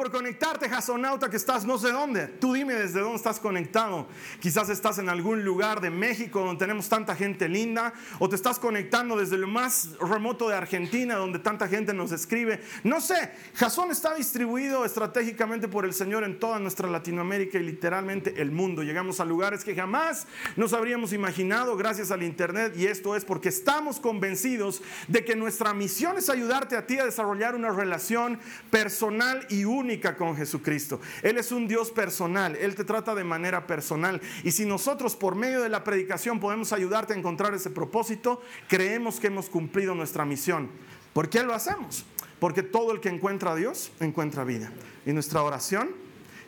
Por conectarte, Jasonauta, que estás no sé dónde. Tú dime desde dónde estás conectado. Quizás estás en algún lugar de México donde tenemos tanta gente linda, o te estás conectando desde lo más remoto de Argentina, donde tanta gente nos escribe. No sé, Jason está distribuido estratégicamente por el Señor en toda nuestra Latinoamérica y literalmente el mundo. Llegamos a lugares que jamás nos habríamos imaginado gracias al Internet, y esto es porque estamos convencidos de que nuestra misión es ayudarte a ti a desarrollar una relación personal y única con Jesucristo. Él es un Dios personal, Él te trata de manera personal. Y si nosotros por medio de la predicación podemos ayudarte a encontrar ese propósito, creemos que hemos cumplido nuestra misión. ¿Por qué lo hacemos? Porque todo el que encuentra a Dios encuentra vida. Y nuestra oración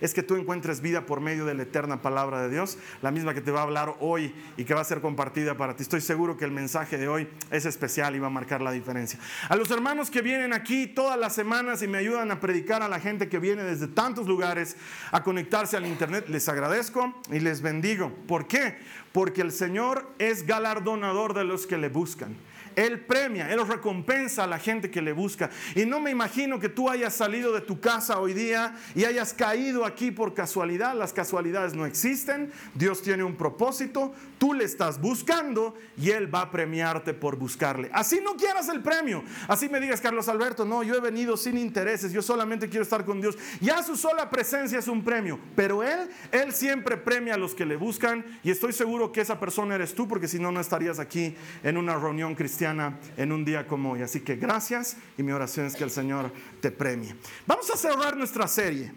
es que tú encuentres vida por medio de la eterna palabra de Dios, la misma que te va a hablar hoy y que va a ser compartida para ti. Estoy seguro que el mensaje de hoy es especial y va a marcar la diferencia. A los hermanos que vienen aquí todas las semanas y me ayudan a predicar a la gente que viene desde tantos lugares a conectarse al internet, les agradezco y les bendigo. ¿Por qué? Porque el Señor es galardonador de los que le buscan. Él premia, Él recompensa a la gente que le busca. Y no me imagino que tú hayas salido de tu casa hoy día y hayas caído aquí por casualidad. Las casualidades no existen. Dios tiene un propósito. Tú le estás buscando y Él va a premiarte por buscarle. Así no quieras el premio. Así me digas, Carlos Alberto, no, yo he venido sin intereses. Yo solamente quiero estar con Dios. Ya su sola presencia es un premio. Pero Él, Él siempre premia a los que le buscan. Y estoy seguro que esa persona eres tú, porque si no, no estarías aquí en una reunión cristiana en un día como hoy. Así que gracias y mi oración es que el Señor te premie. Vamos a cerrar nuestra serie.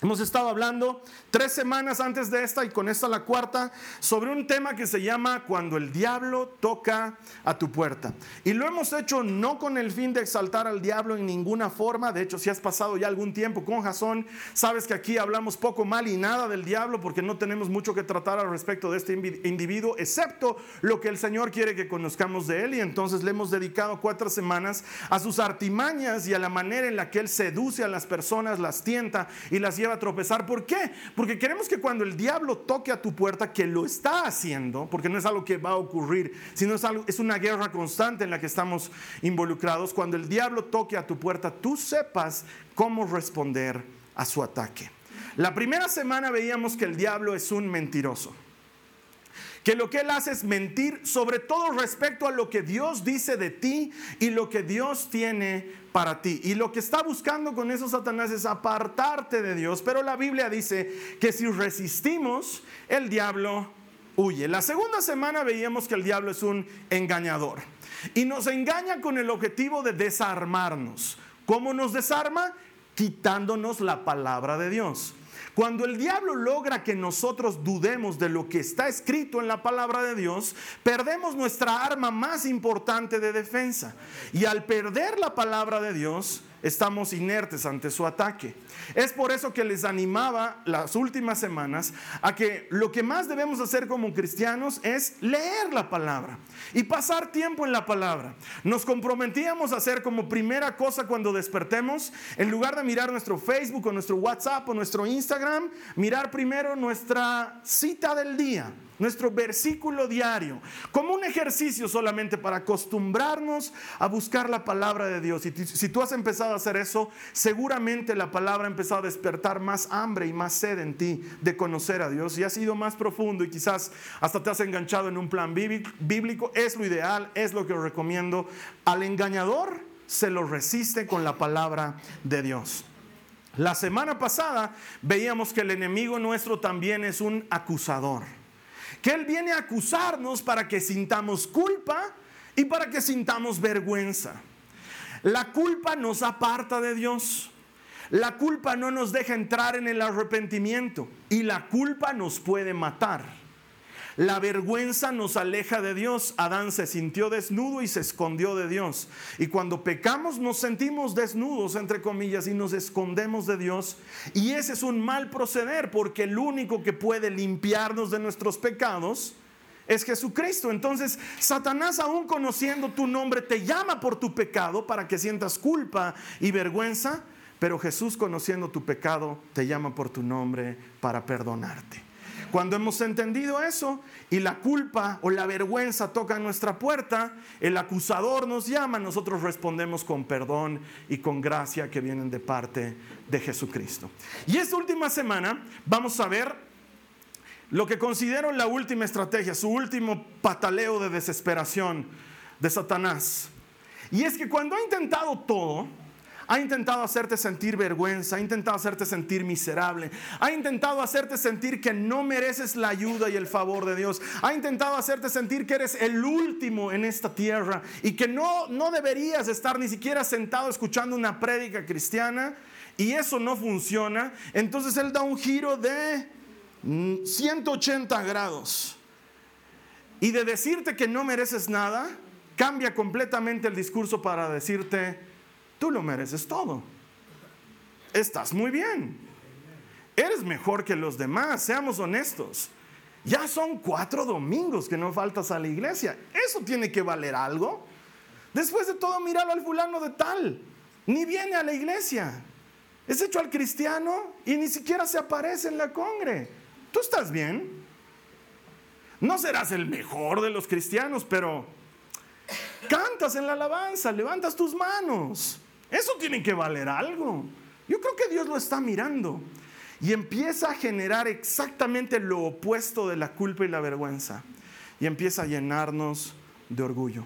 Hemos estado hablando tres semanas antes de esta y con esta la cuarta sobre un tema que se llama cuando el diablo toca a tu puerta. Y lo hemos hecho no con el fin de exaltar al diablo en ninguna forma. De hecho, si has pasado ya algún tiempo con Jasón, sabes que aquí hablamos poco mal y nada del diablo porque no tenemos mucho que tratar al respecto de este individuo, excepto lo que el Señor quiere que conozcamos de él. Y entonces le hemos dedicado cuatro semanas a sus artimañas y a la manera en la que él seduce a las personas, las tienta y las lleva a tropezar. ¿Por qué? Porque queremos que cuando el diablo toque a tu puerta, que lo está haciendo, porque no es algo que va a ocurrir, sino es, algo, es una guerra constante en la que estamos involucrados, cuando el diablo toque a tu puerta, tú sepas cómo responder a su ataque. La primera semana veíamos que el diablo es un mentiroso que lo que él hace es mentir sobre todo respecto a lo que Dios dice de ti y lo que Dios tiene para ti. Y lo que está buscando con eso Satanás es apartarte de Dios. Pero la Biblia dice que si resistimos, el diablo huye. La segunda semana veíamos que el diablo es un engañador. Y nos engaña con el objetivo de desarmarnos. ¿Cómo nos desarma? Quitándonos la palabra de Dios. Cuando el diablo logra que nosotros dudemos de lo que está escrito en la palabra de Dios, perdemos nuestra arma más importante de defensa. Y al perder la palabra de Dios, estamos inertes ante su ataque. Es por eso que les animaba las últimas semanas a que lo que más debemos hacer como cristianos es leer la palabra y pasar tiempo en la palabra. Nos comprometíamos a hacer como primera cosa cuando despertemos, en lugar de mirar nuestro Facebook o nuestro WhatsApp o nuestro Instagram, mirar primero nuestra cita del día nuestro versículo diario, como un ejercicio solamente para acostumbrarnos a buscar la palabra de Dios. Y si tú has empezado a hacer eso, seguramente la palabra ha empezado a despertar más hambre y más sed en ti de conocer a Dios y ha sido más profundo y quizás hasta te has enganchado en un plan bíblico. Es lo ideal, es lo que recomiendo. Al engañador se lo resiste con la palabra de Dios. La semana pasada veíamos que el enemigo nuestro también es un acusador que Él viene a acusarnos para que sintamos culpa y para que sintamos vergüenza. La culpa nos aparta de Dios. La culpa no nos deja entrar en el arrepentimiento y la culpa nos puede matar. La vergüenza nos aleja de Dios. Adán se sintió desnudo y se escondió de Dios. Y cuando pecamos nos sentimos desnudos, entre comillas, y nos escondemos de Dios. Y ese es un mal proceder porque el único que puede limpiarnos de nuestros pecados es Jesucristo. Entonces, Satanás, aún conociendo tu nombre, te llama por tu pecado para que sientas culpa y vergüenza. Pero Jesús, conociendo tu pecado, te llama por tu nombre para perdonarte. Cuando hemos entendido eso y la culpa o la vergüenza toca nuestra puerta, el acusador nos llama, nosotros respondemos con perdón y con gracia que vienen de parte de Jesucristo. Y esta última semana vamos a ver lo que considero la última estrategia, su último pataleo de desesperación de Satanás. Y es que cuando ha intentado todo, ha intentado hacerte sentir vergüenza, ha intentado hacerte sentir miserable, ha intentado hacerte sentir que no mereces la ayuda y el favor de Dios, ha intentado hacerte sentir que eres el último en esta tierra y que no, no deberías estar ni siquiera sentado escuchando una prédica cristiana y eso no funciona. Entonces Él da un giro de 180 grados y de decirte que no mereces nada, cambia completamente el discurso para decirte, Tú lo mereces todo. Estás muy bien. Eres mejor que los demás, seamos honestos. Ya son cuatro domingos que no faltas a la iglesia. Eso tiene que valer algo. Después de todo, míralo al fulano de tal. Ni viene a la iglesia. Es hecho al cristiano y ni siquiera se aparece en la congre. ¿Tú estás bien? No serás el mejor de los cristianos, pero cantas en la alabanza, levantas tus manos. Eso tiene que valer algo. Yo creo que Dios lo está mirando y empieza a generar exactamente lo opuesto de la culpa y la vergüenza y empieza a llenarnos de orgullo.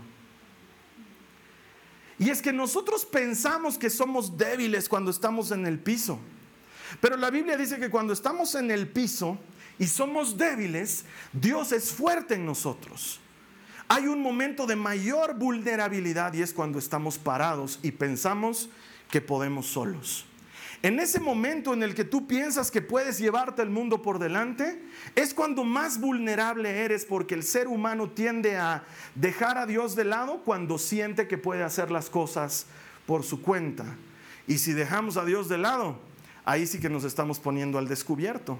Y es que nosotros pensamos que somos débiles cuando estamos en el piso, pero la Biblia dice que cuando estamos en el piso y somos débiles, Dios es fuerte en nosotros hay un momento de mayor vulnerabilidad y es cuando estamos parados y pensamos que podemos solos. En ese momento en el que tú piensas que puedes llevarte el mundo por delante, es cuando más vulnerable eres porque el ser humano tiende a dejar a Dios de lado cuando siente que puede hacer las cosas por su cuenta. Y si dejamos a Dios de lado, ahí sí que nos estamos poniendo al descubierto.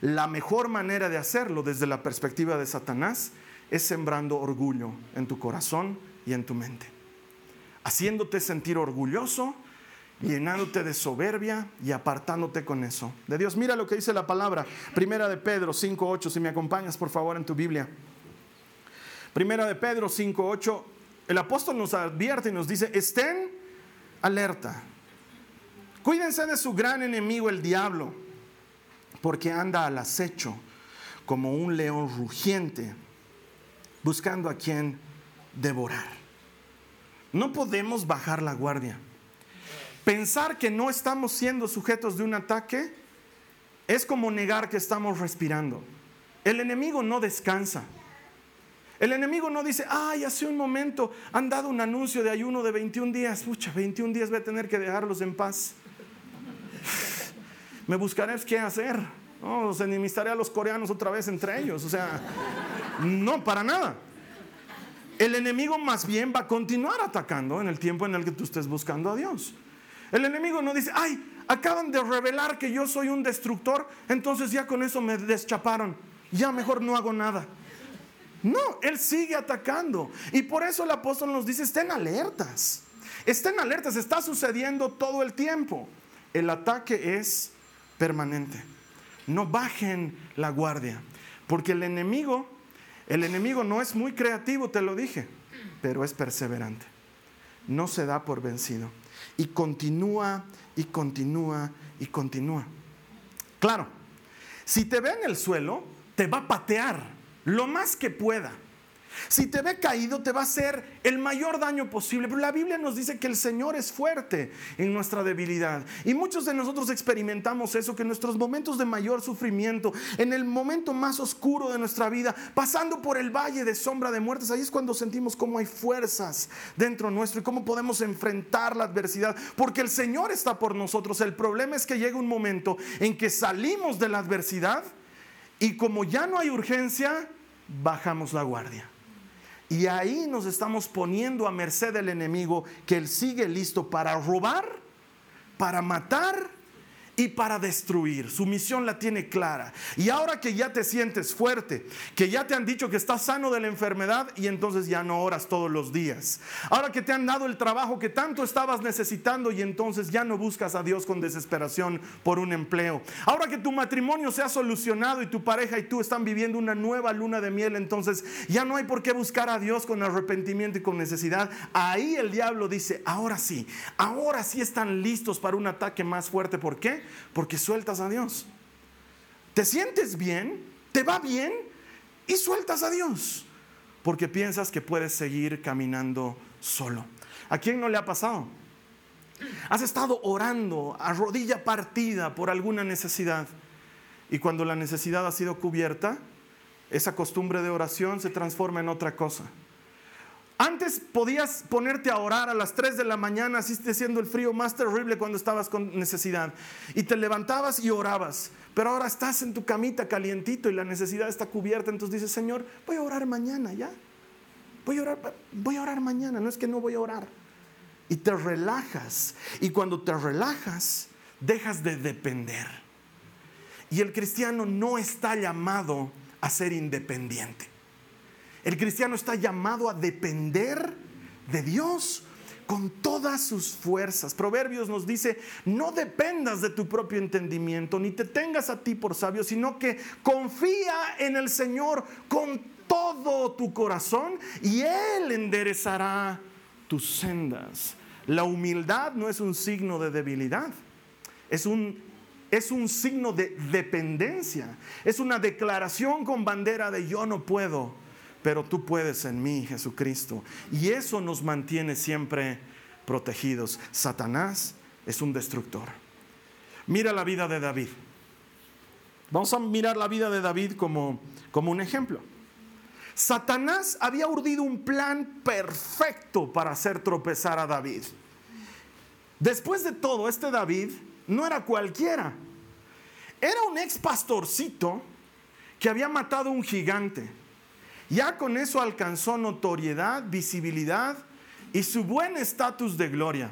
La mejor manera de hacerlo desde la perspectiva de Satanás es sembrando orgullo en tu corazón y en tu mente, haciéndote sentir orgulloso, llenándote de soberbia y apartándote con eso de Dios. Mira lo que dice la palabra, Primera de Pedro 5.8, si me acompañas por favor en tu Biblia. Primera de Pedro 5.8, el apóstol nos advierte y nos dice, estén alerta, cuídense de su gran enemigo el diablo, porque anda al acecho como un león rugiente buscando a quien devorar. No podemos bajar la guardia. Pensar que no estamos siendo sujetos de un ataque es como negar que estamos respirando. El enemigo no descansa. El enemigo no dice, ay, hace un momento han dado un anuncio de ayuno de 21 días. Pucha, 21 días voy a tener que dejarlos en paz. Me buscaré qué hacer. No, se enemistaré a los coreanos otra vez entre ellos. O sea, no, para nada. El enemigo más bien va a continuar atacando en el tiempo en el que tú estés buscando a Dios. El enemigo no dice, ay, acaban de revelar que yo soy un destructor, entonces ya con eso me deschaparon, ya mejor no hago nada. No, él sigue atacando. Y por eso el apóstol nos dice, estén alertas, estén alertas, está sucediendo todo el tiempo. El ataque es permanente. No bajen la guardia, porque el enemigo el enemigo no es muy creativo, te lo dije, pero es perseverante. No se da por vencido. Y continúa y continúa y continúa. Claro, si te ve en el suelo, te va a patear lo más que pueda. Si te ve caído, te va a hacer el mayor daño posible. Pero la Biblia nos dice que el Señor es fuerte en nuestra debilidad. Y muchos de nosotros experimentamos eso, que en nuestros momentos de mayor sufrimiento, en el momento más oscuro de nuestra vida, pasando por el valle de sombra de muertes, ahí es cuando sentimos cómo hay fuerzas dentro nuestro y cómo podemos enfrentar la adversidad. Porque el Señor está por nosotros. El problema es que llega un momento en que salimos de la adversidad y como ya no hay urgencia, bajamos la guardia. Y ahí nos estamos poniendo a merced del enemigo que él sigue listo para robar, para matar y para destruir. Su misión la tiene clara. Y ahora que ya te sientes fuerte, que ya te han dicho que estás sano de la enfermedad y entonces ya no oras todos los días. Ahora que te han dado el trabajo que tanto estabas necesitando y entonces ya no buscas a Dios con desesperación por un empleo. Ahora que tu matrimonio se ha solucionado y tu pareja y tú están viviendo una nueva luna de miel, entonces ya no hay por qué buscar a Dios con arrepentimiento y con necesidad. Ahí el diablo dice, ahora sí, ahora sí están listos para un ataque más fuerte. ¿Por qué? Porque sueltas a Dios. Te sientes bien, te va bien y sueltas a Dios. Porque piensas que puedes seguir caminando solo. ¿A quién no le ha pasado? Has estado orando a rodilla partida por alguna necesidad y cuando la necesidad ha sido cubierta, esa costumbre de oración se transforma en otra cosa. Antes podías ponerte a orar a las 3 de la mañana, así siendo el frío más terrible cuando estabas con necesidad. Y te levantabas y orabas. Pero ahora estás en tu camita calientito y la necesidad está cubierta. Entonces dices, Señor, voy a orar mañana, ¿ya? Voy a orar, voy a orar mañana, no es que no voy a orar. Y te relajas. Y cuando te relajas, dejas de depender. Y el cristiano no está llamado a ser independiente. El cristiano está llamado a depender de Dios con todas sus fuerzas. Proverbios nos dice, no dependas de tu propio entendimiento, ni te tengas a ti por sabio, sino que confía en el Señor con todo tu corazón y Él enderezará tus sendas. La humildad no es un signo de debilidad, es un, es un signo de dependencia, es una declaración con bandera de yo no puedo pero tú puedes en mí, Jesucristo. Y eso nos mantiene siempre protegidos. Satanás es un destructor. Mira la vida de David. Vamos a mirar la vida de David como, como un ejemplo. Satanás había urdido un plan perfecto para hacer tropezar a David. Después de todo, este David no era cualquiera. Era un ex pastorcito que había matado a un gigante ya con eso alcanzó notoriedad, visibilidad y su buen estatus de gloria.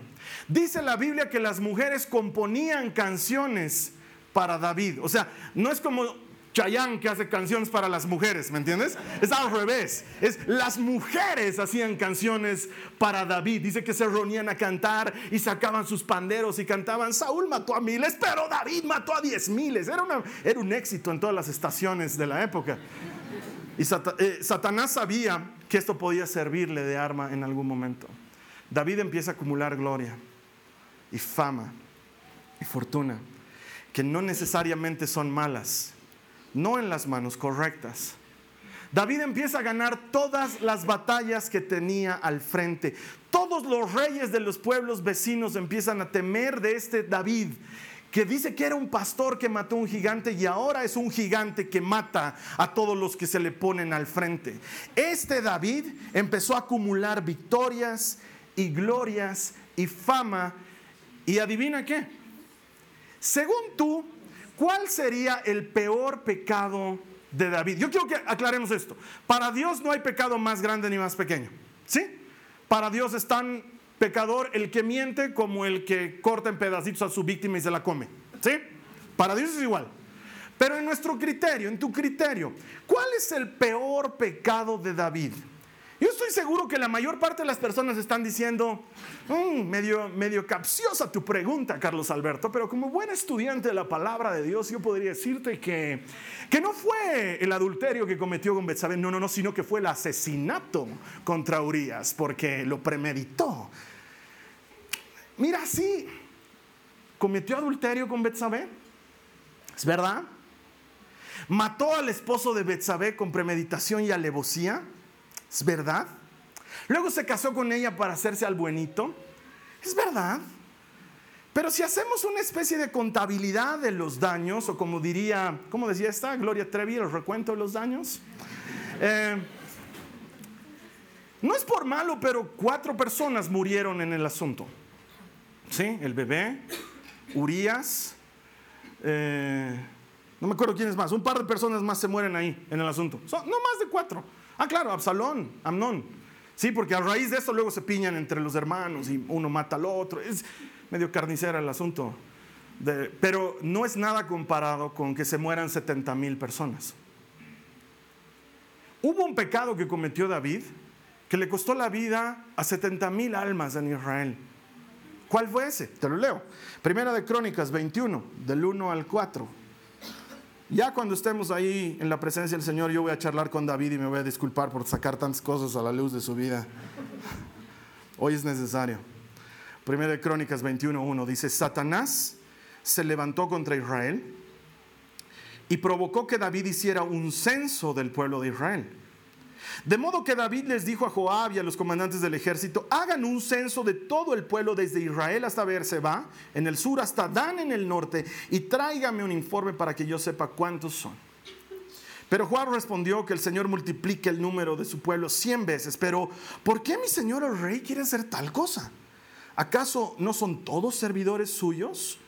Dice la Biblia que las mujeres componían canciones para David. O sea, no es como Chayanne que hace canciones para las mujeres, ¿me entiendes? Es al revés. Es las mujeres hacían canciones para David. Dice que se reunían a cantar y sacaban sus panderos y cantaban, Saúl mató a miles, pero David mató a diez miles. Era, era un éxito en todas las estaciones de la época. Y eh, Satanás sabía que esto podía servirle de arma en algún momento. David empieza a acumular gloria y fama y fortuna, que no necesariamente son malas, no en las manos correctas. David empieza a ganar todas las batallas que tenía al frente. Todos los reyes de los pueblos vecinos empiezan a temer de este David que dice que era un pastor que mató a un gigante y ahora es un gigante que mata a todos los que se le ponen al frente. Este David empezó a acumular victorias y glorias y fama y adivina qué. Según tú, ¿cuál sería el peor pecado de David? Yo quiero que aclaremos esto. Para Dios no hay pecado más grande ni más pequeño. ¿Sí? Para Dios están pecador el que miente como el que corta en pedacitos a su víctima y se la come. ¿Sí? Para Dios es igual. Pero en nuestro criterio, en tu criterio, ¿cuál es el peor pecado de David? Yo estoy seguro que la mayor parte de las personas están diciendo, mm, medio, medio capciosa tu pregunta, Carlos Alberto, pero como buen estudiante de la palabra de Dios, yo podría decirte que, que no fue el adulterio que cometió con Betsabé, no, no, no, sino que fue el asesinato contra Urias, porque lo premeditó. Mira, sí, cometió adulterio con Betsabé. ¿Es verdad? Mató al esposo de Betsabé con premeditación y alevosía. ¿Es verdad? Luego se casó con ella para hacerse al buenito. ¿Es verdad? Pero si hacemos una especie de contabilidad de los daños, o como diría, ¿cómo decía esta? Gloria Trevi, el recuento de los daños. Eh, no es por malo, pero cuatro personas murieron en el asunto. ¿Sí? El bebé, Urias, eh, No me acuerdo quién es más. Un par de personas más se mueren ahí en el asunto. no más de cuatro. Ah, claro, Absalón, Amnón. Sí, porque a raíz de eso luego se piñan entre los hermanos y uno mata al otro. Es medio carnicera el asunto. pero no es nada comparado con que se mueran 70 mil personas. Hubo un pecado que cometió David que le costó la vida a 70 mil almas en Israel. ¿Cuál fue ese? Te lo leo. Primera de Crónicas 21, del 1 al 4. Ya cuando estemos ahí en la presencia del Señor, yo voy a charlar con David y me voy a disculpar por sacar tantas cosas a la luz de su vida. Hoy es necesario. Primera de Crónicas 21.1 dice, Satanás se levantó contra Israel y provocó que David hiciera un censo del pueblo de Israel de modo que David les dijo a Joab y a los comandantes del ejército, hagan un censo de todo el pueblo desde Israel hasta Beerseba, en el sur, hasta Dan en el norte, y tráigame un informe para que yo sepa cuántos son. Pero Joab respondió que el Señor multiplique el número de su pueblo cien veces. Pero, ¿por qué mi señor el rey quiere hacer tal cosa? ¿Acaso no son todos servidores suyos?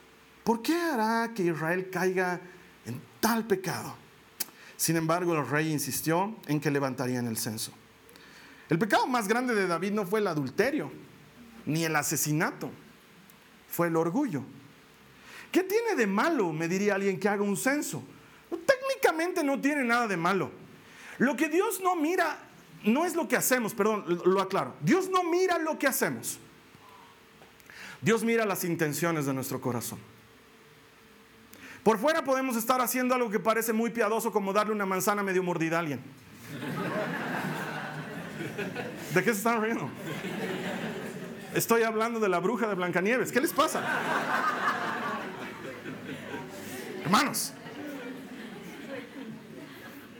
¿Por qué hará que Israel caiga en tal pecado? Sin embargo, el rey insistió en que levantarían el censo. El pecado más grande de David no fue el adulterio, ni el asesinato, fue el orgullo. ¿Qué tiene de malo, me diría alguien, que haga un censo? técnicamente no tiene nada de malo. Lo que Dios no mira no es lo que hacemos, perdón, lo aclaro. Dios no mira lo que hacemos. Dios mira las intenciones de nuestro corazón. Por fuera podemos estar haciendo algo que parece muy piadoso como darle una manzana medio mordida a alguien. ¿De qué se están riendo? Estoy hablando de la bruja de Blancanieves. ¿Qué les pasa? Hermanos,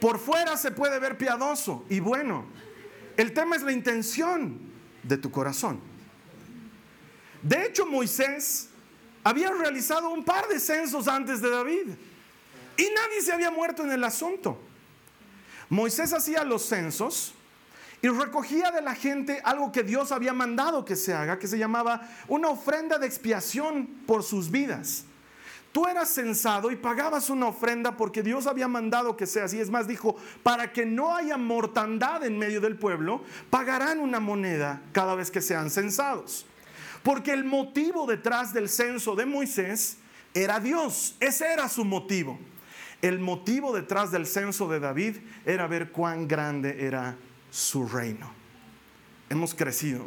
por fuera se puede ver piadoso y bueno. El tema es la intención de tu corazón. De hecho, Moisés había realizado un par de censos antes de David y nadie se había muerto en el asunto. Moisés hacía los censos y recogía de la gente algo que Dios había mandado que se haga, que se llamaba una ofrenda de expiación por sus vidas. Tú eras censado y pagabas una ofrenda porque Dios había mandado que sea así. Es más, dijo, para que no haya mortandad en medio del pueblo, pagarán una moneda cada vez que sean censados. Porque el motivo detrás del censo de Moisés era Dios. Ese era su motivo. El motivo detrás del censo de David era ver cuán grande era su reino. Hemos crecido,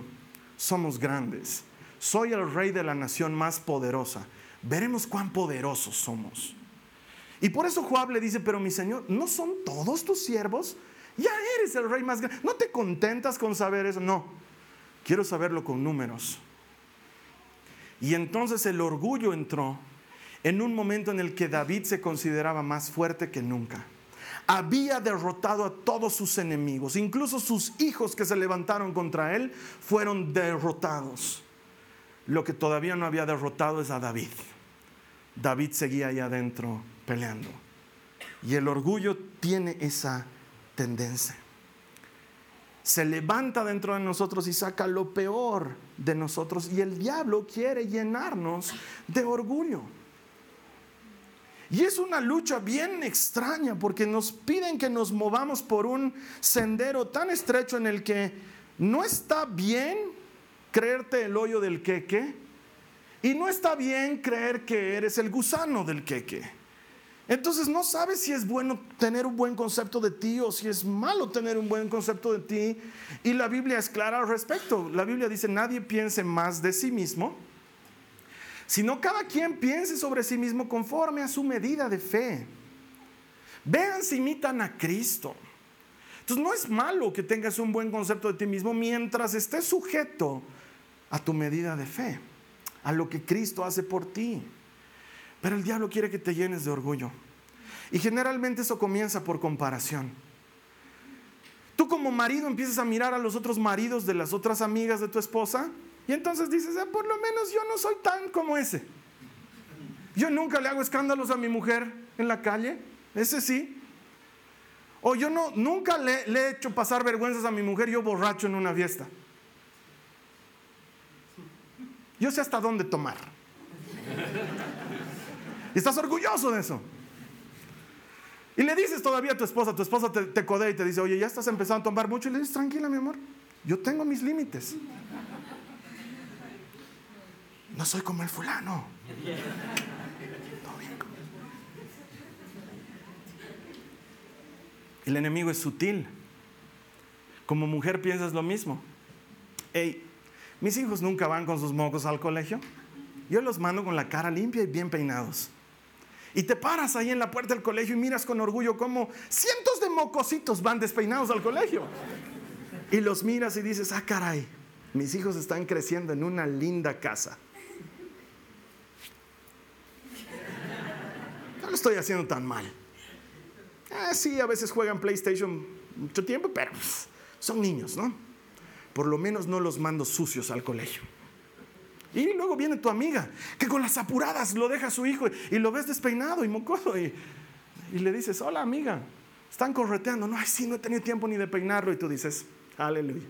somos grandes. Soy el rey de la nación más poderosa. Veremos cuán poderosos somos. Y por eso Joab le dice, pero mi señor, ¿no son todos tus siervos? Ya eres el rey más grande. ¿No te contentas con saber eso? No, quiero saberlo con números. Y entonces el orgullo entró en un momento en el que David se consideraba más fuerte que nunca. Había derrotado a todos sus enemigos, incluso sus hijos que se levantaron contra él fueron derrotados. Lo que todavía no había derrotado es a David. David seguía ahí adentro peleando. Y el orgullo tiene esa tendencia se levanta dentro de nosotros y saca lo peor de nosotros. Y el diablo quiere llenarnos de orgullo. Y es una lucha bien extraña porque nos piden que nos movamos por un sendero tan estrecho en el que no está bien creerte el hoyo del queque y no está bien creer que eres el gusano del queque. Entonces no sabes si es bueno tener un buen concepto de ti o si es malo tener un buen concepto de ti. Y la Biblia es clara al respecto. La Biblia dice, nadie piense más de sí mismo, sino cada quien piense sobre sí mismo conforme a su medida de fe. Vean si imitan a Cristo. Entonces no es malo que tengas un buen concepto de ti mismo mientras estés sujeto a tu medida de fe, a lo que Cristo hace por ti. Pero el diablo quiere que te llenes de orgullo. Y generalmente eso comienza por comparación. Tú como marido empiezas a mirar a los otros maridos de las otras amigas de tu esposa y entonces dices, ah, por lo menos yo no soy tan como ese. Yo nunca le hago escándalos a mi mujer en la calle, ese sí. O yo no, nunca le, le he hecho pasar vergüenzas a mi mujer yo borracho en una fiesta. Yo sé hasta dónde tomar. Y estás orgulloso de eso. Y le dices todavía a tu esposa, tu esposa te, te codea y te dice, oye, ya estás empezando a tomar mucho. Y le dices, tranquila, mi amor, yo tengo mis límites. No soy como el fulano. El enemigo es sutil. Como mujer piensas lo mismo. Hey, mis hijos nunca van con sus mocos al colegio. Yo los mando con la cara limpia y bien peinados. Y te paras ahí en la puerta del colegio y miras con orgullo cómo cientos de mocositos van despeinados al colegio. Y los miras y dices, ah, caray, mis hijos están creciendo en una linda casa. No lo estoy haciendo tan mal. Ah, sí, a veces juegan PlayStation mucho tiempo, pero son niños, ¿no? Por lo menos no los mando sucios al colegio. Y luego viene tu amiga, que con las apuradas lo deja a su hijo y lo ves despeinado y mocoso. Y, le dices, hola amiga, están correteando. No, ay, sí, no he tenido tiempo ni de peinarlo. Y tú dices, aleluya.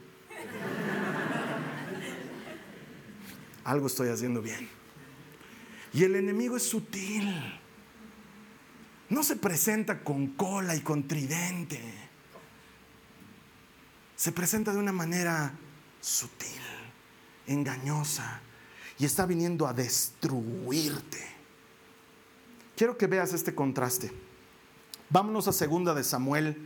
Algo estoy haciendo bien. Y el enemigo es sutil. No se presenta con cola y con tridente. Se presenta de una manera sutil, engañosa, y está viniendo a destruirte. Quiero que veas este contraste. Vámonos a segunda de Samuel,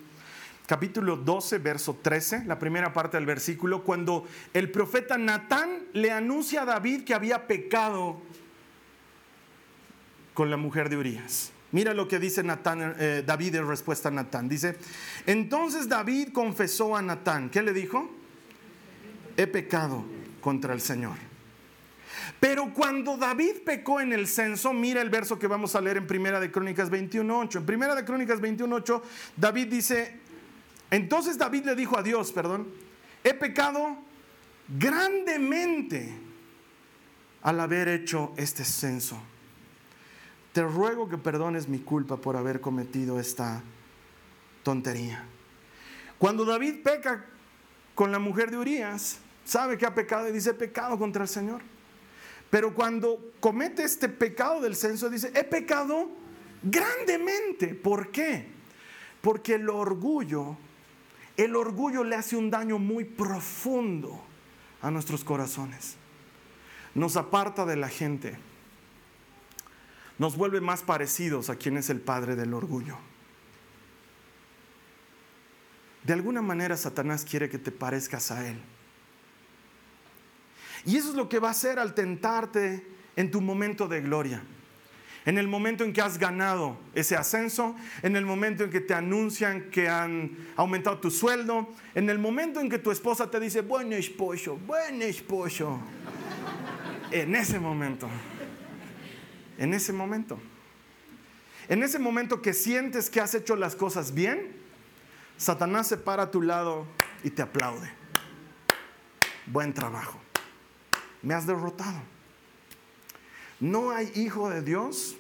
capítulo 12, verso 13, la primera parte del versículo, cuando el profeta Natán le anuncia a David que había pecado con la mujer de Urias. Mira lo que dice Natán, eh, David en respuesta a Natán. Dice, entonces David confesó a Natán. ¿Qué le dijo? He pecado contra el Señor. Pero cuando David pecó en el censo, mira el verso que vamos a leer en Primera de Crónicas 21.8. En Primera de Crónicas 21.8, David dice, entonces David le dijo a Dios, perdón, he pecado grandemente al haber hecho este censo. Te ruego que perdones mi culpa por haber cometido esta tontería. Cuando David peca con la mujer de Urias, sabe que ha pecado y dice pecado contra el Señor. Pero cuando comete este pecado del censo, dice, he pecado grandemente. ¿Por qué? Porque el orgullo, el orgullo le hace un daño muy profundo a nuestros corazones. Nos aparta de la gente. Nos vuelve más parecidos a quien es el padre del orgullo. De alguna manera Satanás quiere que te parezcas a él. Y eso es lo que va a hacer al tentarte en tu momento de gloria. En el momento en que has ganado ese ascenso, en el momento en que te anuncian que han aumentado tu sueldo, en el momento en que tu esposa te dice, buen esposo, buen esposo. En ese momento, en ese momento, en ese momento que sientes que has hecho las cosas bien, Satanás se para a tu lado y te aplaude. Buen trabajo me has derrotado. No hay hijo de Dios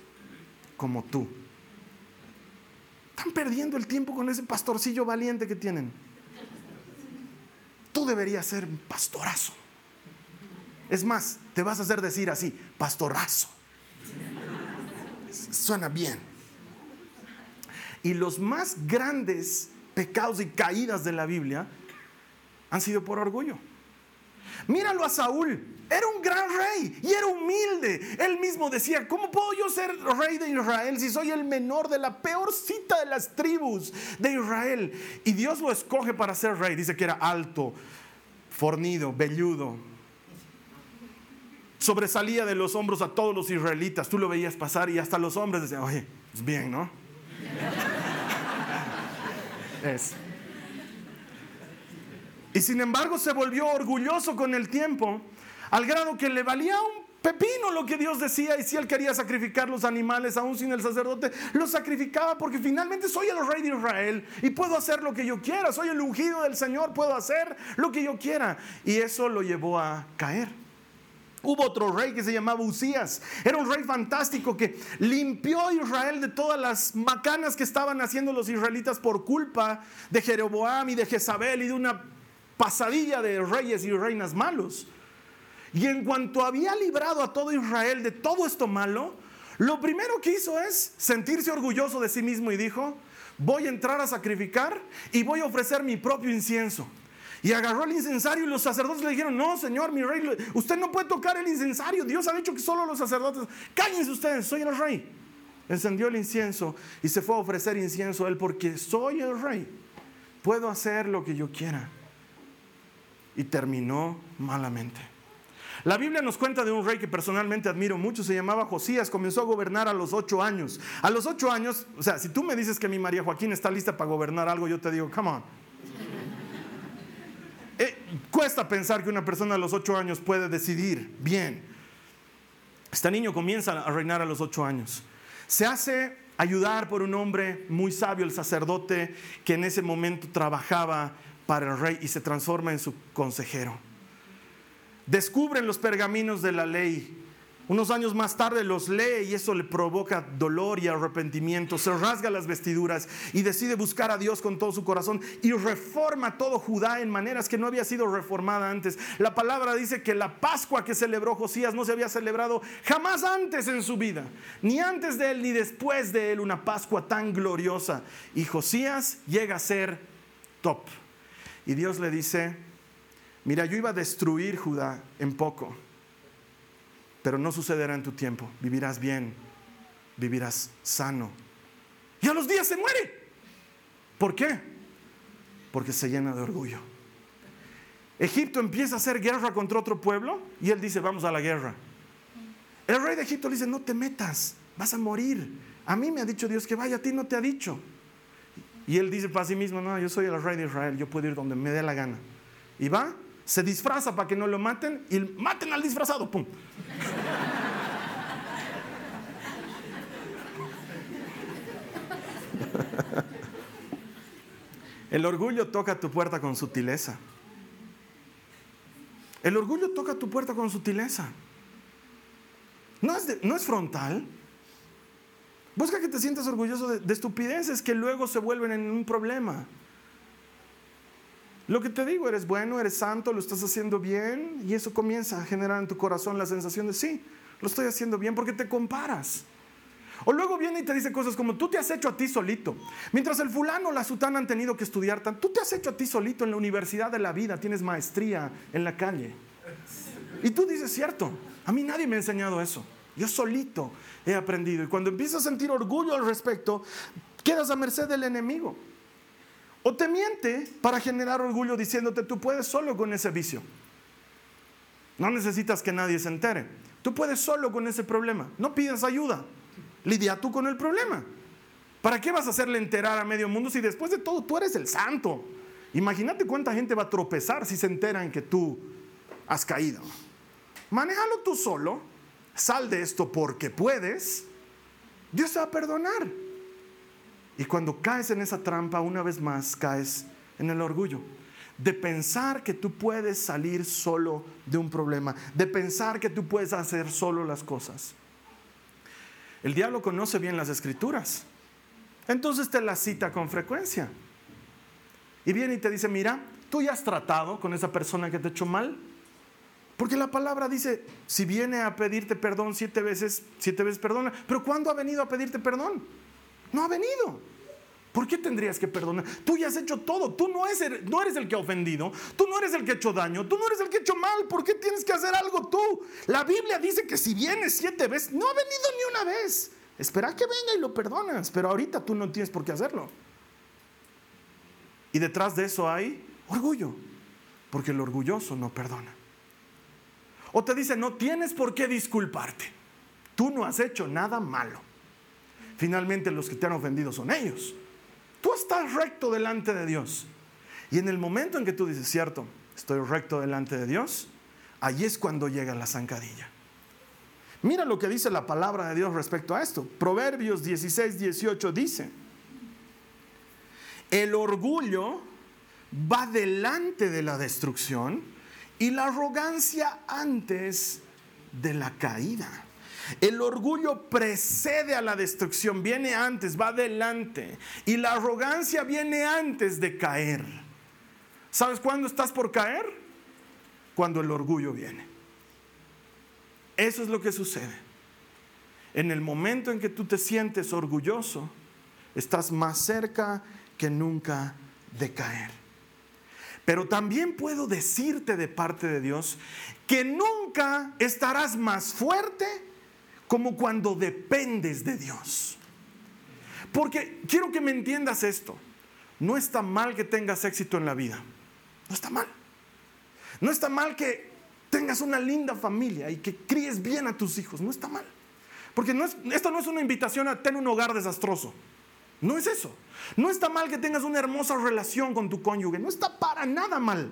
como tú. Están perdiendo el tiempo con ese pastorcillo valiente que tienen. Tú deberías ser pastorazo. Es más, te vas a hacer decir así, pastorazo. Suena bien. Y los más grandes pecados y caídas de la Biblia han sido por orgullo. Míralo a Saúl. Era un gran rey y era humilde. Él mismo decía, ¿cómo puedo yo ser rey de Israel si soy el menor de la peorcita de las tribus de Israel? Y Dios lo escoge para ser rey. Dice que era alto, fornido, velludo. Sobresalía de los hombros a todos los israelitas. Tú lo veías pasar y hasta los hombres decían, oye, es bien, ¿no? es. Y sin embargo se volvió orgulloso con el tiempo, al grado que le valía un pepino lo que Dios decía y si él quería sacrificar los animales aún sin el sacerdote, lo sacrificaba porque finalmente soy el rey de Israel y puedo hacer lo que yo quiera, soy el ungido del Señor, puedo hacer lo que yo quiera. Y eso lo llevó a caer. Hubo otro rey que se llamaba Usías. Era un rey fantástico que limpió a Israel de todas las macanas que estaban haciendo los israelitas por culpa de Jeroboam y de Jezabel y de una pasadilla de reyes y reinas malos. Y en cuanto había librado a todo Israel de todo esto malo, lo primero que hizo es sentirse orgulloso de sí mismo y dijo, voy a entrar a sacrificar y voy a ofrecer mi propio incienso. Y agarró el incensario y los sacerdotes le dijeron, no, señor, mi rey, usted no puede tocar el incensario. Dios ha dicho que solo los sacerdotes, cállense ustedes, soy el rey. Encendió el incienso y se fue a ofrecer incienso a él porque soy el rey. Puedo hacer lo que yo quiera. Y terminó malamente. La Biblia nos cuenta de un rey que personalmente admiro mucho, se llamaba Josías, comenzó a gobernar a los ocho años. A los ocho años, o sea, si tú me dices que mi María Joaquín está lista para gobernar algo, yo te digo, come on. Eh, cuesta pensar que una persona a los ocho años puede decidir bien. Este niño comienza a reinar a los ocho años. Se hace ayudar por un hombre muy sabio, el sacerdote, que en ese momento trabajaba para el rey y se transforma en su consejero. Descubren los pergaminos de la ley unos años más tarde los lee y eso le provoca dolor y arrepentimiento. Se rasga las vestiduras y decide buscar a Dios con todo su corazón y reforma todo Judá en maneras que no había sido reformada antes. La palabra dice que la Pascua que celebró Josías no se había celebrado jamás antes en su vida, ni antes de él ni después de él, una Pascua tan gloriosa. Y Josías llega a ser top. Y Dios le dice, mira, yo iba a destruir Judá en poco pero no sucederá en tu tiempo. Vivirás bien, vivirás sano. Y a los días se muere. ¿Por qué? Porque se llena de orgullo. Egipto empieza a hacer guerra contra otro pueblo y él dice, vamos a la guerra. El rey de Egipto le dice, no te metas, vas a morir. A mí me ha dicho Dios que vaya, a ti no te ha dicho. Y él dice para sí mismo, no, yo soy el rey de Israel, yo puedo ir donde me dé la gana. Y va, se disfraza para que no lo maten y maten al disfrazado, ¡pum! El orgullo toca tu puerta con sutileza. El orgullo toca tu puerta con sutileza. No es, no es frontal. Busca que te sientas orgulloso de, de estupideces que luego se vuelven en un problema. Lo que te digo, eres bueno, eres santo, lo estás haciendo bien y eso comienza a generar en tu corazón la sensación de sí, lo estoy haciendo bien porque te comparas. O luego viene y te dice cosas como, tú te has hecho a ti solito. Mientras el fulano o la sutana han tenido que estudiar, tú te has hecho a ti solito en la universidad de la vida, tienes maestría en la calle. Y tú dices, cierto, a mí nadie me ha enseñado eso. Yo solito he aprendido. Y cuando empiezas a sentir orgullo al respecto, quedas a merced del enemigo. O te miente para generar orgullo diciéndote, tú puedes solo con ese vicio. No necesitas que nadie se entere. Tú puedes solo con ese problema. No pidas ayuda. Lidia tú con el problema. ¿Para qué vas a hacerle enterar a medio mundo si después de todo tú eres el santo? Imagínate cuánta gente va a tropezar si se enteran que tú has caído. Manéjalo tú solo, sal de esto porque puedes, Dios te va a perdonar. Y cuando caes en esa trampa, una vez más caes en el orgullo de pensar que tú puedes salir solo de un problema, de pensar que tú puedes hacer solo las cosas. El diablo conoce bien las escrituras. Entonces te las cita con frecuencia. Y viene y te dice, mira, tú ya has tratado con esa persona que te ha hecho mal. Porque la palabra dice, si viene a pedirte perdón siete veces, siete veces perdona. Pero ¿cuándo ha venido a pedirte perdón? No ha venido. ¿Por qué tendrías que perdonar? Tú ya has hecho todo. Tú no eres, no eres el que ha ofendido. Tú no eres el que ha hecho daño. Tú no eres el que ha hecho mal. ¿Por qué tienes que hacer algo tú? La Biblia dice que si vienes siete veces, no ha venido ni una vez. Espera que venga y lo perdonas. Pero ahorita tú no tienes por qué hacerlo. Y detrás de eso hay orgullo. Porque el orgulloso no perdona. O te dice, no tienes por qué disculparte. Tú no has hecho nada malo. Finalmente los que te han ofendido son ellos. Tú estás recto delante de Dios. Y en el momento en que tú dices, cierto, estoy recto delante de Dios, allí es cuando llega la zancadilla. Mira lo que dice la palabra de Dios respecto a esto. Proverbios 16, 18 dice, el orgullo va delante de la destrucción y la arrogancia antes de la caída. El orgullo precede a la destrucción, viene antes, va adelante. Y la arrogancia viene antes de caer. ¿Sabes cuándo estás por caer? Cuando el orgullo viene. Eso es lo que sucede. En el momento en que tú te sientes orgulloso, estás más cerca que nunca de caer. Pero también puedo decirte de parte de Dios que nunca estarás más fuerte como cuando dependes de Dios. Porque quiero que me entiendas esto. No está mal que tengas éxito en la vida. No está mal. No está mal que tengas una linda familia y que críes bien a tus hijos. No está mal. Porque no esto no es una invitación a tener un hogar desastroso. No es eso. No está mal que tengas una hermosa relación con tu cónyuge. No está para nada mal.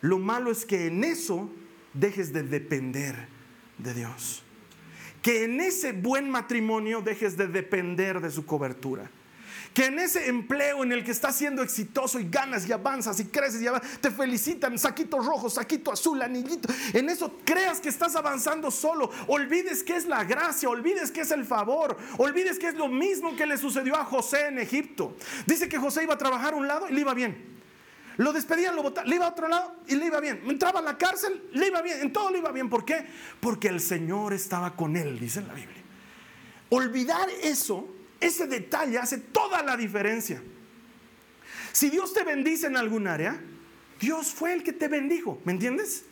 Lo malo es que en eso dejes de depender de Dios. Que en ese buen matrimonio dejes de depender de su cobertura. Que en ese empleo en el que estás siendo exitoso y ganas y avanzas y creces y avanzas, te felicitan, saquito rojo, saquito azul, anillito. En eso creas que estás avanzando solo. Olvides que es la gracia, olvides que es el favor, olvides que es lo mismo que le sucedió a José en Egipto. Dice que José iba a trabajar a un lado y le iba bien. Lo despedían, lo botaban, le iba a otro lado y le iba bien. Entraba a la cárcel, le iba bien. En todo le iba bien. ¿Por qué? Porque el Señor estaba con él, dice la Biblia. Olvidar eso ese detalle hace toda la diferencia. Si Dios te bendice en algún área, Dios fue el que te bendijo, ¿me entiendes?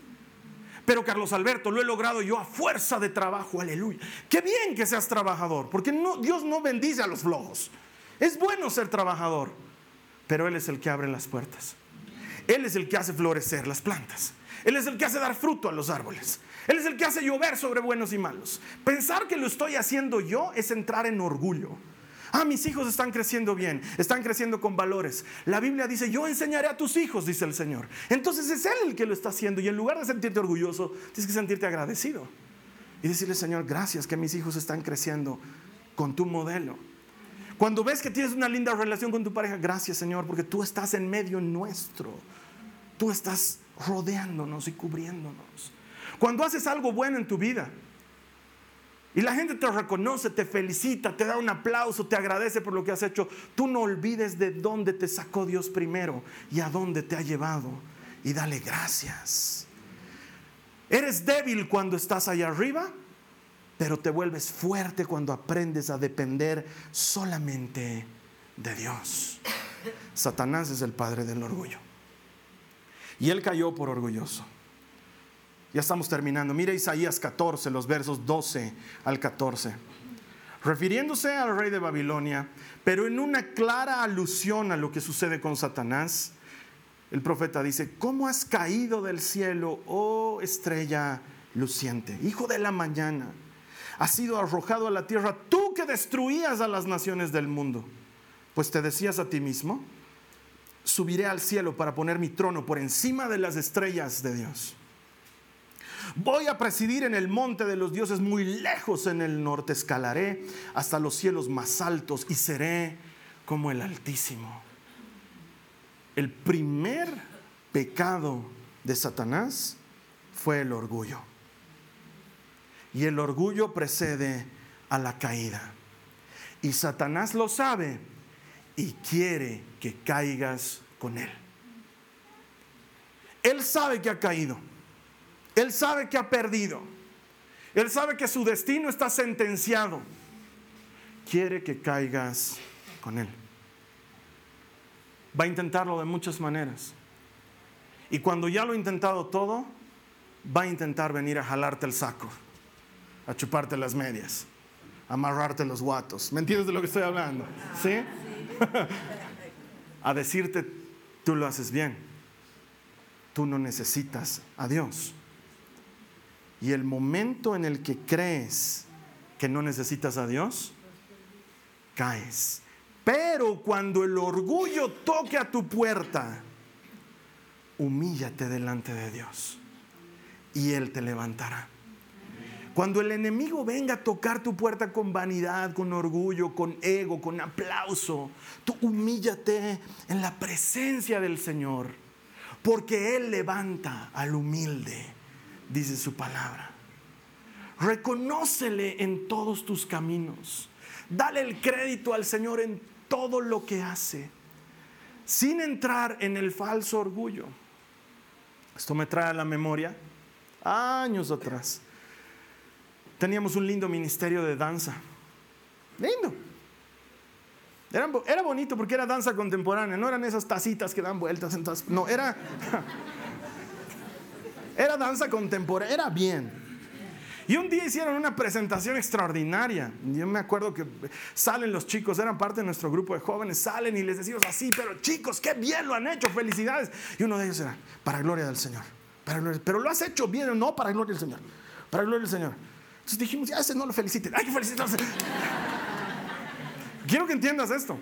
Pero Carlos Alberto, lo he logrado yo a fuerza de trabajo, aleluya. Qué bien que seas trabajador, porque Dios no bendice a los flojos. Es bueno ser trabajador, pero Él es el que abre las puertas. Él es el que hace florecer las plantas. Él es el que hace dar fruto a los árboles. Él es el que hace llover sobre buenos y malos. Pensar que lo estoy haciendo yo es entrar en orgullo. Ah, mis hijos están creciendo bien, están creciendo con valores. La Biblia dice, yo enseñaré a tus hijos, dice el Señor. Entonces es Él el que lo está haciendo y en lugar de sentirte orgulloso, tienes que sentirte agradecido. Y decirle, Señor, gracias que mis hijos están creciendo con tu modelo. Cuando ves que tienes una linda relación con tu pareja, gracias Señor, porque tú estás en medio nuestro. Tú estás rodeándonos y cubriéndonos. Cuando haces algo bueno en tu vida, y la gente te reconoce, te felicita, te da un aplauso, te agradece por lo que has hecho. Tú no olvides de dónde te sacó Dios primero y a dónde te ha llevado. Y dale gracias. Eres débil cuando estás allá arriba, pero te vuelves fuerte cuando aprendes a depender solamente de Dios. Satanás es el padre del orgullo. Y él cayó por orgulloso. Ya estamos terminando. Mira Isaías 14, los versos 12 al 14. Refiriéndose al rey de Babilonia, pero en una clara alusión a lo que sucede con Satanás, el profeta dice, ¿cómo has caído del cielo, oh estrella luciente, hijo de la mañana? Has sido arrojado a la tierra, tú que destruías a las naciones del mundo. Pues te decías a ti mismo, subiré al cielo para poner mi trono por encima de las estrellas de Dios. Voy a presidir en el monte de los dioses muy lejos en el norte. Escalaré hasta los cielos más altos y seré como el Altísimo. El primer pecado de Satanás fue el orgullo. Y el orgullo precede a la caída. Y Satanás lo sabe y quiere que caigas con él. Él sabe que ha caído. Él sabe que ha perdido. Él sabe que su destino está sentenciado. Quiere que caigas con Él. Va a intentarlo de muchas maneras. Y cuando ya lo ha intentado todo, va a intentar venir a jalarte el saco, a chuparte las medias, a amarrarte los guatos. ¿Me entiendes de lo que estoy hablando? ¿Sí? a decirte, tú lo haces bien. Tú no necesitas a Dios. Y el momento en el que crees que no necesitas a Dios, caes. Pero cuando el orgullo toque a tu puerta, humíllate delante de Dios y Él te levantará. Cuando el enemigo venga a tocar tu puerta con vanidad, con orgullo, con ego, con aplauso, tú humíllate en la presencia del Señor, porque Él levanta al humilde dice su palabra. Reconócele en todos tus caminos. Dale el crédito al Señor en todo lo que hace, sin entrar en el falso orgullo. Esto me trae a la memoria años atrás. Teníamos un lindo ministerio de danza. Lindo. Era, era, bonito porque era danza contemporánea, no eran esas tacitas que dan vueltas. Entonces, no, era, era danza contemporánea, era bien. Y un día hicieron una presentación extraordinaria. Yo me acuerdo que salen los chicos, eran parte de nuestro grupo de jóvenes, salen y les decimos así, pero chicos, qué bien lo han hecho, felicidades. Y uno de ellos era, para gloria del Señor. Pero lo has hecho bien, no para gloria del Señor. Para gloria del Señor. Entonces dijimos, ya ese no lo feliciten, hay que felicitarse. Quiero que entiendas esto.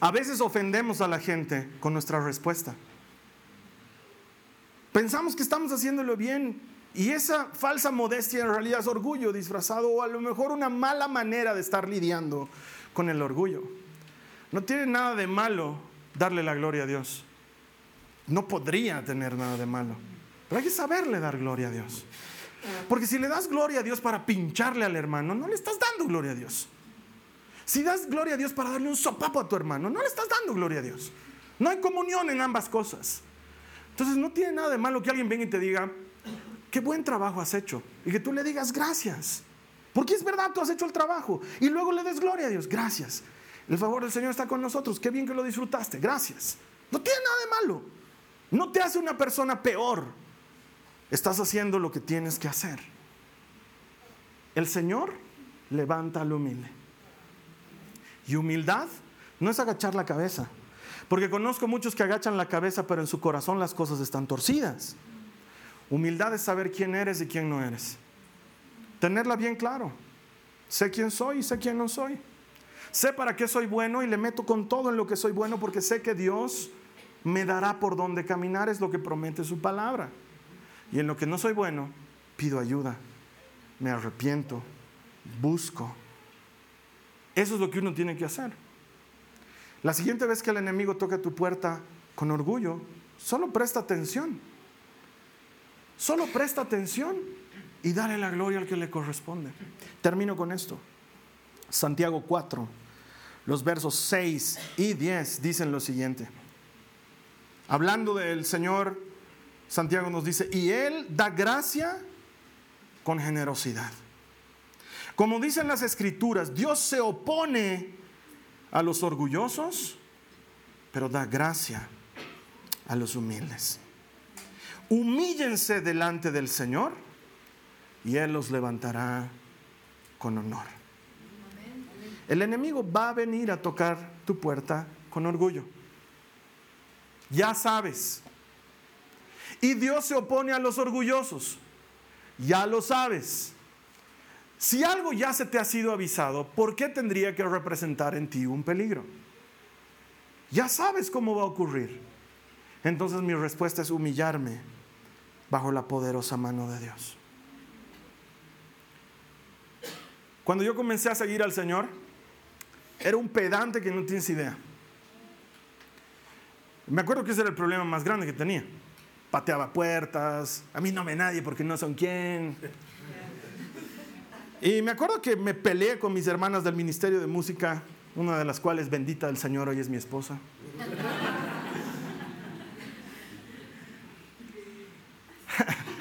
A veces ofendemos a la gente con nuestra respuesta. Pensamos que estamos haciéndolo bien y esa falsa modestia en realidad es orgullo disfrazado o a lo mejor una mala manera de estar lidiando con el orgullo. No tiene nada de malo darle la gloria a Dios. No podría tener nada de malo. Pero hay que saberle dar gloria a Dios. Porque si le das gloria a Dios para pincharle al hermano, no le estás dando gloria a Dios. Si das gloria a Dios para darle un sopapo a tu hermano, no le estás dando gloria a Dios. No hay comunión en ambas cosas. Entonces no tiene nada de malo que alguien venga y te diga, qué buen trabajo has hecho. Y que tú le digas gracias. Porque es verdad, tú has hecho el trabajo. Y luego le des gloria a Dios, gracias. El favor del Señor está con nosotros. Qué bien que lo disfrutaste, gracias. No tiene nada de malo. No te hace una persona peor. Estás haciendo lo que tienes que hacer. El Señor levanta al humilde. Y humildad no es agachar la cabeza. Porque conozco muchos que agachan la cabeza, pero en su corazón las cosas están torcidas. Humildad es saber quién eres y quién no eres. Tenerla bien claro. Sé quién soy y sé quién no soy. Sé para qué soy bueno y le meto con todo en lo que soy bueno porque sé que Dios me dará por donde caminar, es lo que promete su palabra. Y en lo que no soy bueno, pido ayuda, me arrepiento, busco. Eso es lo que uno tiene que hacer. La siguiente vez que el enemigo toque tu puerta con orgullo, solo presta atención. Solo presta atención y dale la gloria al que le corresponde. Termino con esto. Santiago 4, los versos 6 y 10 dicen lo siguiente. Hablando del Señor, Santiago nos dice, y Él da gracia con generosidad. Como dicen las escrituras, Dios se opone a los orgullosos, pero da gracia a los humildes humíllense delante del Señor y Él los levantará con honor. El enemigo va a venir a tocar tu puerta con orgullo. Ya sabes. Y Dios se opone a los orgullosos. Ya lo sabes. Si algo ya se te ha sido avisado, ¿por qué tendría que representar en ti un peligro? Ya sabes cómo va a ocurrir. Entonces mi respuesta es humillarme bajo la poderosa mano de Dios. Cuando yo comencé a seguir al Señor, era un pedante que no tienes idea. Me acuerdo que ese era el problema más grande que tenía. Pateaba puertas, a mí no me nadie porque no son quién. Y me acuerdo que me peleé con mis hermanas del Ministerio de Música, una de las cuales bendita del Señor hoy es mi esposa.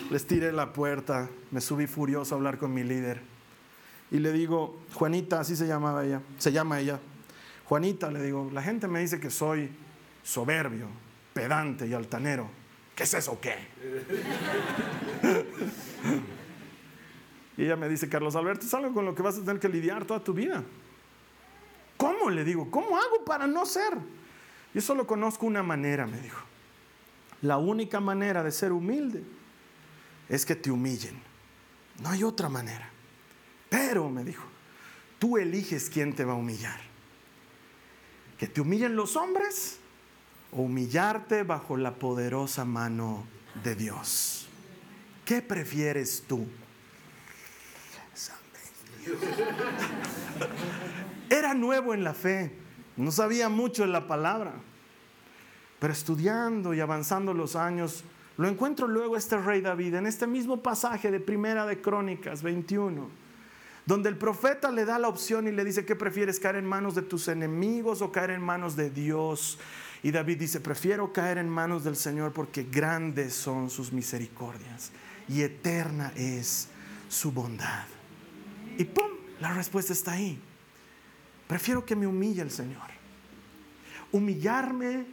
les tiré la puerta, me subí furioso a hablar con mi líder. Y le digo, Juanita, así se llamaba ella, se llama ella. Juanita, le digo, la gente me dice que soy soberbio, pedante y altanero. ¿Qué es eso qué? y ella me dice, Carlos Alberto, es algo con lo que vas a tener que lidiar toda tu vida. ¿Cómo? Le digo, ¿cómo hago para no ser? Yo solo conozco una manera, me dijo. La única manera de ser humilde es que te humillen. No hay otra manera. Pero, me dijo, tú eliges quién te va a humillar. Que te humillen los hombres humillarte bajo la poderosa mano de Dios. ¿Qué prefieres tú? Era nuevo en la fe, no sabía mucho en la palabra, pero estudiando y avanzando los años, lo encuentro luego este rey David en este mismo pasaje de Primera de Crónicas 21, donde el profeta le da la opción y le dice, ¿qué prefieres, caer en manos de tus enemigos o caer en manos de Dios? Y David dice, prefiero caer en manos del Señor porque grandes son sus misericordias y eterna es su bondad. Y ¡pum! La respuesta está ahí. Prefiero que me humille el Señor. Humillarme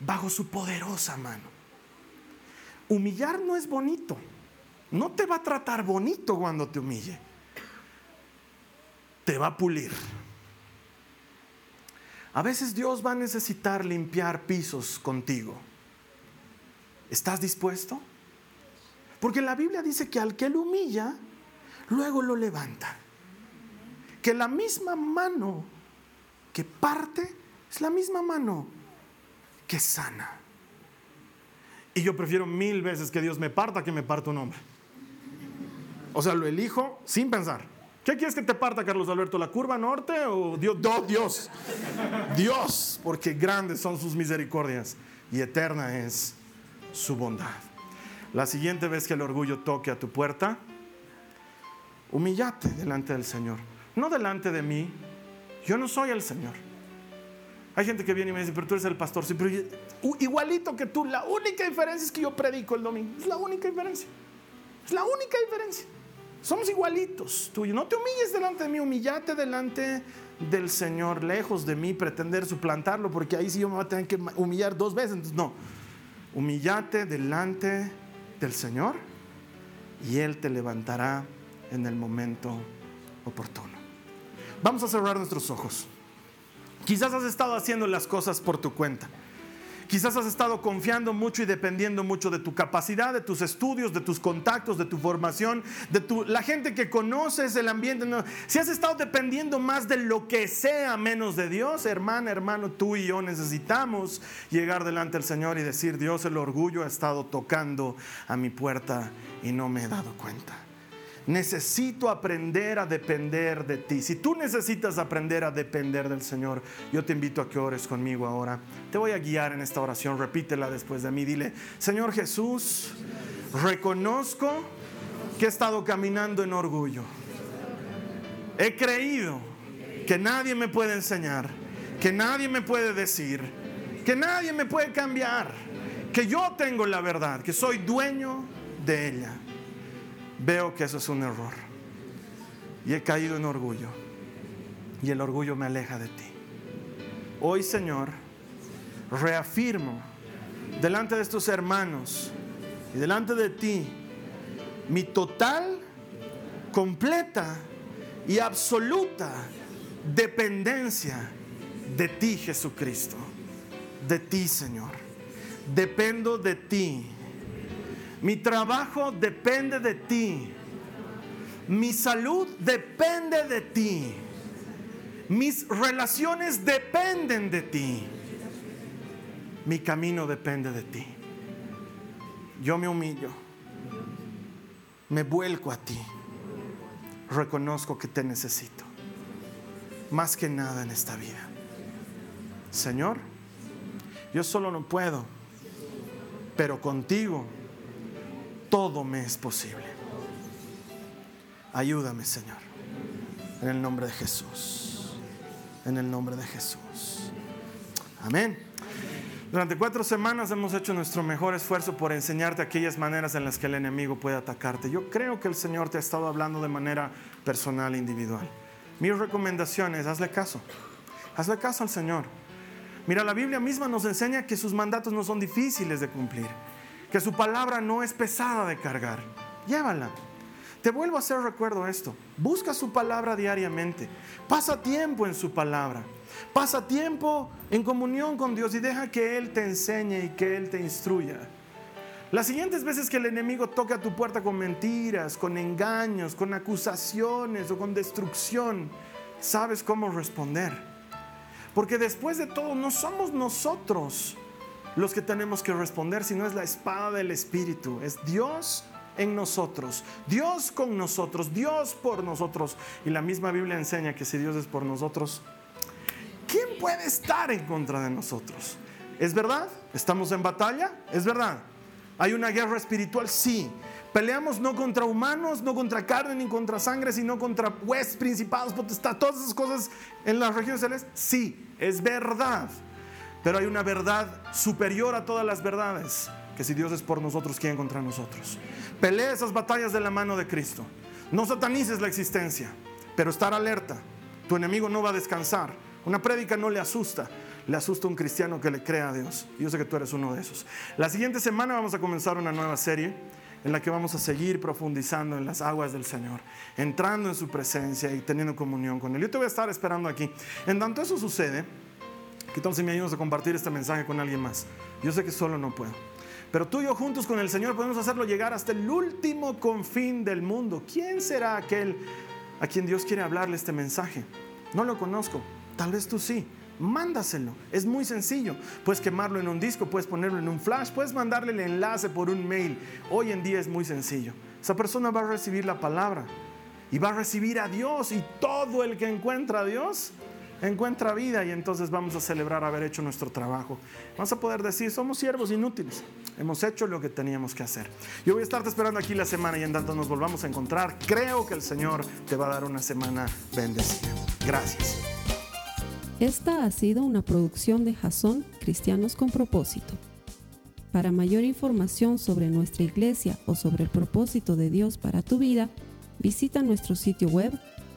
bajo su poderosa mano. Humillar no es bonito. No te va a tratar bonito cuando te humille. Te va a pulir. A veces Dios va a necesitar limpiar pisos contigo. ¿Estás dispuesto? Porque la Biblia dice que al que lo humilla, luego lo levanta. Que la misma mano que parte es la misma mano que sana. Y yo prefiero mil veces que Dios me parta que me parta un hombre. O sea, lo elijo sin pensar. ¿Qué quieres que te parta, Carlos Alberto? ¿La curva norte o Dios? Dios. Dios, porque grandes son sus misericordias y eterna es su bondad. La siguiente vez que el orgullo toque a tu puerta, humillate delante del Señor. No delante de mí. Yo no soy el Señor. Hay gente que viene y me dice, pero tú eres el pastor. Sí, pero igualito que tú. La única diferencia es que yo predico el domingo. Es la única diferencia. Es la única diferencia. Somos igualitos. Tú no te humilles delante de mí, humillate delante del Señor, lejos de mí pretender suplantarlo, porque ahí sí yo me voy a tener que humillar dos veces. No. Humillate delante del Señor y Él te levantará en el momento oportuno. Vamos a cerrar nuestros ojos. Quizás has estado haciendo las cosas por tu cuenta. Quizás has estado confiando mucho y dependiendo mucho de tu capacidad, de tus estudios, de tus contactos, de tu formación, de tu, la gente que conoces, el ambiente. Si has estado dependiendo más de lo que sea menos de Dios, hermana, hermano, tú y yo necesitamos llegar delante del Señor y decir, Dios, el orgullo ha estado tocando a mi puerta y no me he dado cuenta. Necesito aprender a depender de ti. Si tú necesitas aprender a depender del Señor, yo te invito a que ores conmigo ahora. Te voy a guiar en esta oración. Repítela después de mí. Dile, Señor Jesús, reconozco que he estado caminando en orgullo. He creído que nadie me puede enseñar, que nadie me puede decir, que nadie me puede cambiar, que yo tengo la verdad, que soy dueño de ella veo que eso es un error. Y he caído en orgullo. Y el orgullo me aleja de ti. Hoy, Señor, reafirmo delante de estos hermanos y delante de ti mi total, completa y absoluta dependencia de ti, Jesucristo. De ti, Señor. Dependo de ti mi trabajo depende de ti. Mi salud depende de ti. Mis relaciones dependen de ti. Mi camino depende de ti. Yo me humillo. Me vuelco a ti. Reconozco que te necesito. Más que nada en esta vida. Señor, yo solo no puedo. Pero contigo todo me es posible. Ayúdame, Señor. En el nombre de Jesús. En el nombre de Jesús. Amén. Durante cuatro semanas hemos hecho nuestro mejor esfuerzo por enseñarte aquellas maneras en las que el enemigo puede atacarte. Yo creo que el Señor te ha estado hablando de manera personal e individual. Mi recomendación es, hazle caso. Hazle caso al Señor. Mira, la Biblia misma nos enseña que sus mandatos no son difíciles de cumplir que su palabra no es pesada de cargar. Llévala. Te vuelvo a hacer recuerdo esto. Busca su palabra diariamente. Pasa tiempo en su palabra. Pasa tiempo en comunión con Dios y deja que Él te enseñe y que Él te instruya. Las siguientes veces que el enemigo toque a tu puerta con mentiras, con engaños, con acusaciones o con destrucción, sabes cómo responder. Porque después de todo no somos nosotros los que tenemos que responder, si no es la espada del Espíritu, es Dios en nosotros, Dios con nosotros, Dios por nosotros. Y la misma Biblia enseña que si Dios es por nosotros, ¿quién puede estar en contra de nosotros? ¿Es verdad? ¿Estamos en batalla? ¿Es verdad? ¿Hay una guerra espiritual? Sí. Peleamos no contra humanos, no contra carne ni contra sangre, sino contra huestes, principados, potestad, todas esas cosas en las regiones celestes. Sí, es verdad. Pero hay una verdad superior a todas las verdades, que si Dios es por nosotros, ¿quién contra nosotros? Pelea esas batallas de la mano de Cristo. No satanices la existencia, pero estar alerta. Tu enemigo no va a descansar. Una prédica no le asusta. Le asusta a un cristiano que le crea a Dios. Yo sé que tú eres uno de esos. La siguiente semana vamos a comenzar una nueva serie en la que vamos a seguir profundizando en las aguas del Señor, entrando en su presencia y teniendo comunión con Él. Yo te voy a estar esperando aquí. En tanto eso sucede, ¿qué tal si me ayudas a compartir este mensaje con alguien más? Yo sé que solo no puedo. Pero tú y yo juntos con el Señor podemos hacerlo llegar hasta el último confín del mundo. ¿Quién será aquel a quien Dios quiere hablarle este mensaje? No lo conozco, tal vez tú sí mándaselo. Es muy sencillo. Puedes quemarlo en un disco, puedes ponerlo en un flash, puedes mandarle el enlace por un mail. Hoy en día es muy sencillo. Esa persona va a recibir la palabra y va a recibir a Dios y todo el que encuentra a Dios encuentra vida y entonces vamos a celebrar haber hecho nuestro trabajo. Vamos a poder decir, somos siervos inútiles, hemos hecho lo que teníamos que hacer. Yo voy a estarte esperando aquí la semana y en tanto nos volvamos a encontrar, creo que el Señor te va a dar una semana bendecida. Gracias. Esta ha sido una producción de Jason Cristianos con Propósito. Para mayor información sobre nuestra iglesia o sobre el propósito de Dios para tu vida, visita nuestro sitio web